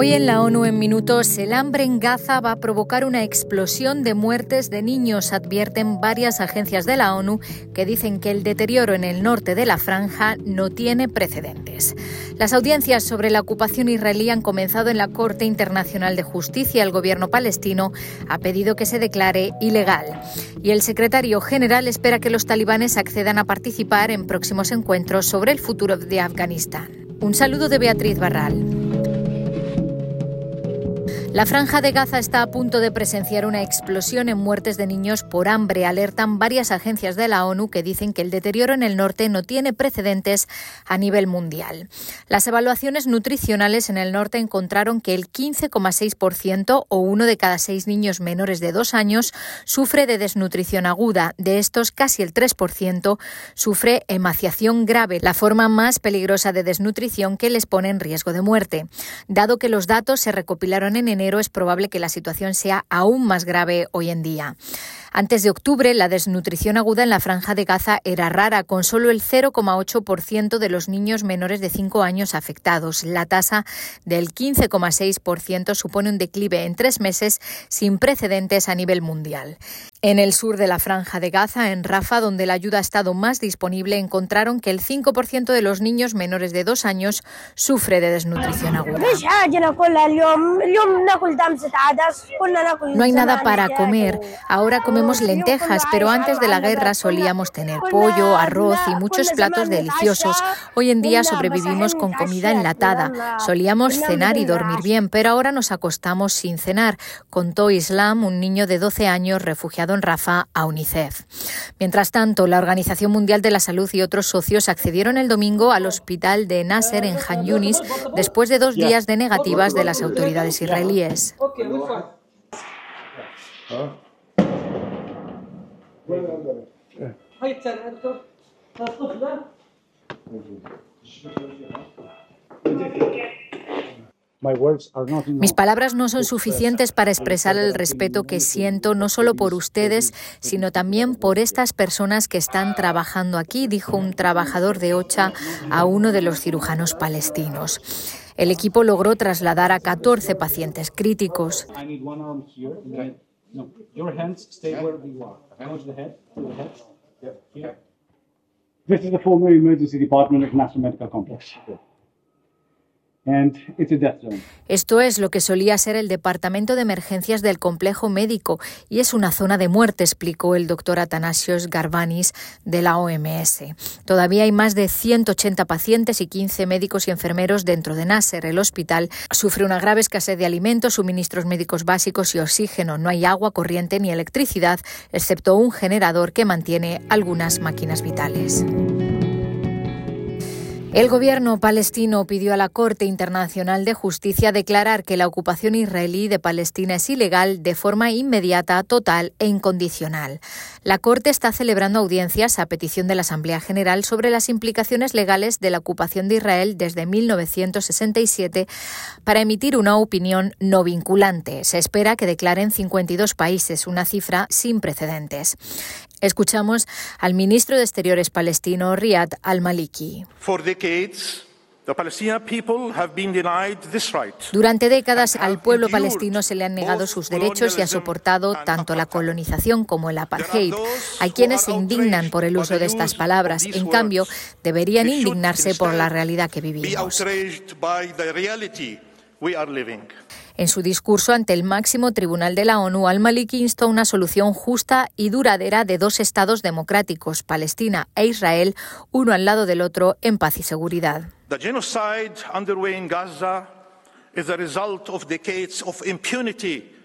Hoy en la ONU en minutos, el hambre en Gaza va a provocar una explosión de muertes de niños, advierten varias agencias de la ONU que dicen que el deterioro en el norte de la franja no tiene precedentes. Las audiencias sobre la ocupación israelí han comenzado en la Corte Internacional de Justicia. El gobierno palestino ha pedido que se declare ilegal. Y el secretario general espera que los talibanes accedan a participar en próximos encuentros sobre el futuro de Afganistán. Un saludo de Beatriz Barral. La franja de Gaza está a punto de presenciar una explosión en muertes de niños por hambre. Alertan varias agencias de la ONU que dicen que el deterioro en el norte no tiene precedentes a nivel mundial. Las evaluaciones nutricionales en el norte encontraron que el 15,6% o uno de cada seis niños menores de dos años sufre de desnutrición aguda. De estos, casi el 3% sufre emaciación grave, la forma más peligrosa de desnutrición que les pone en riesgo de muerte. Dado que los datos se recopilaron en enero, es probable que la situación sea aún más grave hoy en día. Antes de octubre, la desnutrición aguda en la franja de Gaza era rara, con solo el 0,8% de los niños menores de 5 años afectados. La tasa del 15,6% supone un declive en tres meses sin precedentes a nivel mundial. En el sur de la franja de Gaza, en Rafa, donde la ayuda ha estado más disponible, encontraron que el 5% de los niños menores de dos años sufre de desnutrición aguda. No hay nada para comer. Ahora comemos lentejas, pero antes de la guerra solíamos tener pollo, arroz y muchos platos deliciosos. Hoy en día sobrevivimos con comida enlatada. Solíamos cenar y dormir bien, pero ahora nos acostamos sin cenar, contó Islam, un niño de 12 años refugiado en Rafa a UNICEF. Mientras tanto, la Organización Mundial de la Salud y otros socios accedieron el domingo al hospital de Nasser en Han Yunis después de dos días de negativas de las autoridades israelíes. Mis palabras no son suficientes para expresar el respeto que siento no solo por ustedes, sino también por estas personas que están trabajando aquí, dijo un trabajador de OCHA a uno de los cirujanos palestinos. El equipo logró trasladar a 14 pacientes críticos. No, your hands stay where you are. Acknowledge the head, to the head. Yep. Here. This is the former emergency department of National Medical Complex. Esto es lo que solía ser el Departamento de Emergencias del Complejo Médico y es una zona de muerte, explicó el doctor Atanasios Garbanis de la OMS. Todavía hay más de 180 pacientes y 15 médicos y enfermeros dentro de Nasser. El hospital sufre una grave escasez de alimentos, suministros médicos básicos y oxígeno. No hay agua corriente ni electricidad, excepto un generador que mantiene algunas máquinas vitales. El gobierno palestino pidió a la Corte Internacional de Justicia declarar que la ocupación israelí de Palestina es ilegal de forma inmediata, total e incondicional. La Corte está celebrando audiencias a petición de la Asamblea General sobre las implicaciones legales de la ocupación de Israel desde 1967 para emitir una opinión no vinculante. Se espera que declaren 52 países, una cifra sin precedentes. Escuchamos al ministro de Exteriores palestino Riyad al-Maliki. Durante décadas al pueblo palestino se le han negado sus derechos y ha soportado tanto la colonización como el apartheid. Hay quienes se indignan por el uso de estas palabras. En cambio, deberían indignarse por la realidad que vivimos. En su discurso ante el máximo tribunal de la ONU, al-Maliki instó una solución justa y duradera de dos estados democráticos, Palestina e Israel, uno al lado del otro, en paz y seguridad. The genocide underway in Gaza is the result of decades of impunity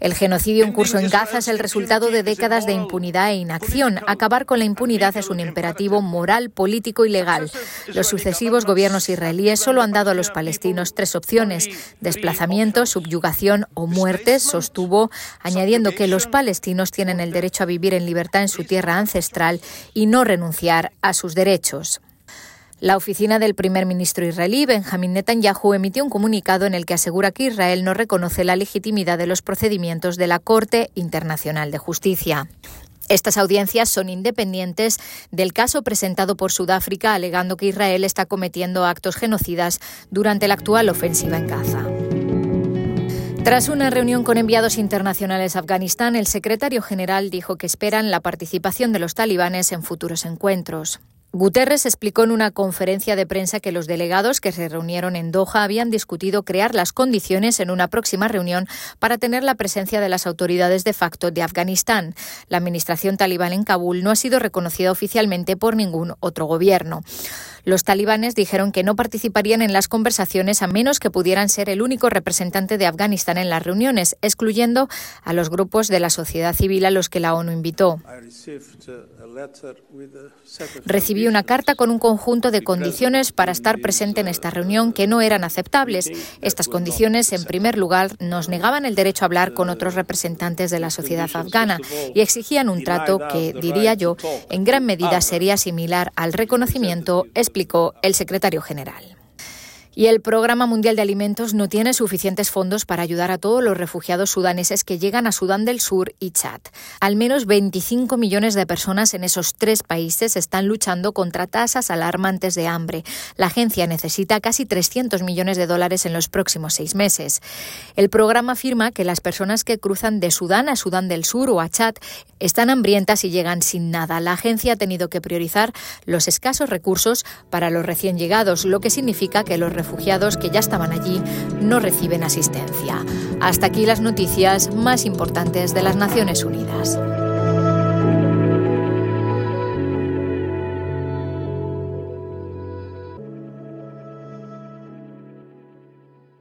el genocidio en curso en Gaza es el resultado de décadas de impunidad e inacción. Acabar con la impunidad es un imperativo moral, político y legal. Los sucesivos gobiernos israelíes solo han dado a los palestinos tres opciones, desplazamiento, subyugación o muerte, sostuvo, añadiendo que los palestinos tienen el derecho a vivir en libertad en su tierra ancestral y no renunciar a sus derechos. La oficina del primer ministro israelí, Benjamin Netanyahu, emitió un comunicado en el que asegura que Israel no reconoce la legitimidad de los procedimientos de la Corte Internacional de Justicia. Estas audiencias son independientes del caso presentado por Sudáfrica alegando que Israel está cometiendo actos genocidas durante la actual ofensiva en Gaza. Tras una reunión con enviados internacionales a Afganistán, el secretario general dijo que esperan la participación de los talibanes en futuros encuentros. Guterres explicó en una conferencia de prensa que los delegados que se reunieron en Doha habían discutido crear las condiciones en una próxima reunión para tener la presencia de las autoridades de facto de Afganistán. La administración talibán en Kabul no ha sido reconocida oficialmente por ningún otro gobierno. Los talibanes dijeron que no participarían en las conversaciones a menos que pudieran ser el único representante de Afganistán en las reuniones, excluyendo a los grupos de la sociedad civil a los que la ONU invitó. Recibí una carta con un conjunto de condiciones para estar presente en esta reunión que no eran aceptables. Estas condiciones, en primer lugar, nos negaban el derecho a hablar con otros representantes de la sociedad afgana y exigían un trato que, diría yo, en gran medida sería similar al reconocimiento, explicó el secretario general. Y el Programa Mundial de Alimentos no tiene suficientes fondos para ayudar a todos los refugiados sudaneses que llegan a Sudán del Sur y Chad. Al menos 25 millones de personas en esos tres países están luchando contra tasas alarmantes de hambre. La agencia necesita casi 300 millones de dólares en los próximos seis meses. El programa afirma que las personas que cruzan de Sudán a Sudán del Sur o a Chad están hambrientas y llegan sin nada. La agencia ha tenido que priorizar los escasos recursos para los recién llegados, lo que significa que los refugiados que ya estaban allí no reciben asistencia. Hasta aquí las noticias más importantes de las Naciones Unidas.